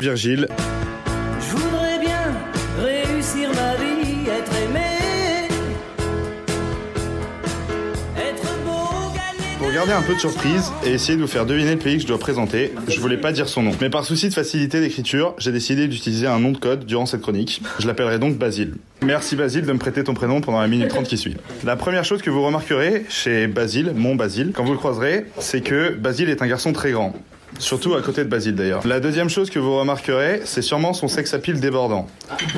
Virgile. Je voudrais bien réussir ma vie, être aimé, être beau, gagner. Pour garder un peu de surprise et essayer de vous faire deviner le pays que je dois présenter, je voulais pas dire son nom. Mais par souci de facilité d'écriture, j'ai décidé d'utiliser un nom de code durant cette chronique. Je l'appellerai donc Basile. Merci Basile de me prêter ton prénom pendant la minute 30 qui suit. La première chose que vous remarquerez chez Basile, mon Basile, quand vous le croiserez, c'est que Basile est un garçon très grand. Surtout à côté de Basile d'ailleurs. La deuxième chose que vous remarquerez, c'est sûrement son sex appeal débordant.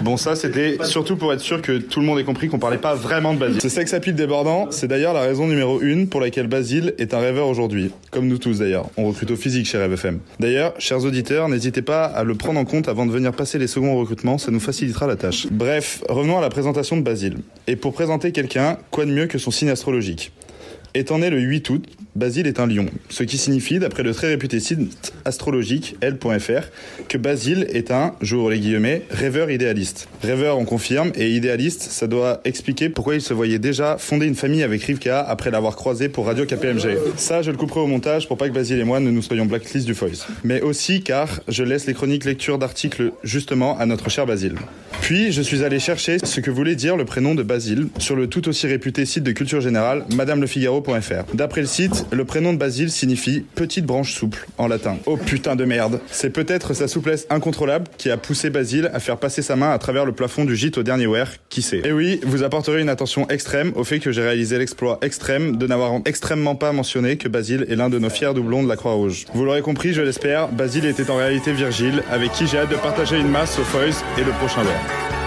Bon ça c'était surtout pour être sûr que tout le monde ait compris qu'on parlait pas vraiment de Basile. Ce sex appeal débordant, c'est d'ailleurs la raison numéro une pour laquelle Basile est un rêveur aujourd'hui. Comme nous tous d'ailleurs. On recrute au physique chez Rêve FM. D'ailleurs, chers auditeurs, n'hésitez pas à le prendre en compte avant de venir passer les seconds recrutements, ça nous facilitera la tâche. Bref, revenons à la présentation de Basile. Et pour présenter quelqu'un, quoi de mieux que son signe astrologique? Étant né le 8 août, Basile est un lion, ce qui signifie, d'après le très réputé site astrologique L.fr, que Basile est un, j'ouvre les guillemets, rêveur idéaliste. Rêveur, on confirme, et idéaliste, ça doit expliquer pourquoi il se voyait déjà fonder une famille avec Rivka après l'avoir croisé pour Radio KPMG. Ça, je le couperai au montage pour pas que Basile et moi ne nous soyons blacklist du Voice. Mais aussi car je laisse les chroniques lecture d'articles justement à notre cher Basile. Puis, je suis allé chercher ce que voulait dire le prénom de Basile sur le tout aussi réputé site de culture générale, madame-le-figaro.fr. D'après le site, le prénom de Basile signifie petite branche souple en latin. Oh putain de merde. C'est peut-être sa souplesse incontrôlable qui a poussé Basile à faire passer sa main à travers le plafond du gîte au dernier wear, qui sait. Et oui, vous apporterez une attention extrême au fait que j'ai réalisé l'exploit extrême de n'avoir extrêmement pas mentionné que Basile est l'un de nos fiers doublons de la Croix-Rouge. Vous l'aurez compris, je l'espère, Basile était en réalité Virgile, avec qui j'ai hâte de partager une masse au Foys et le prochain wear.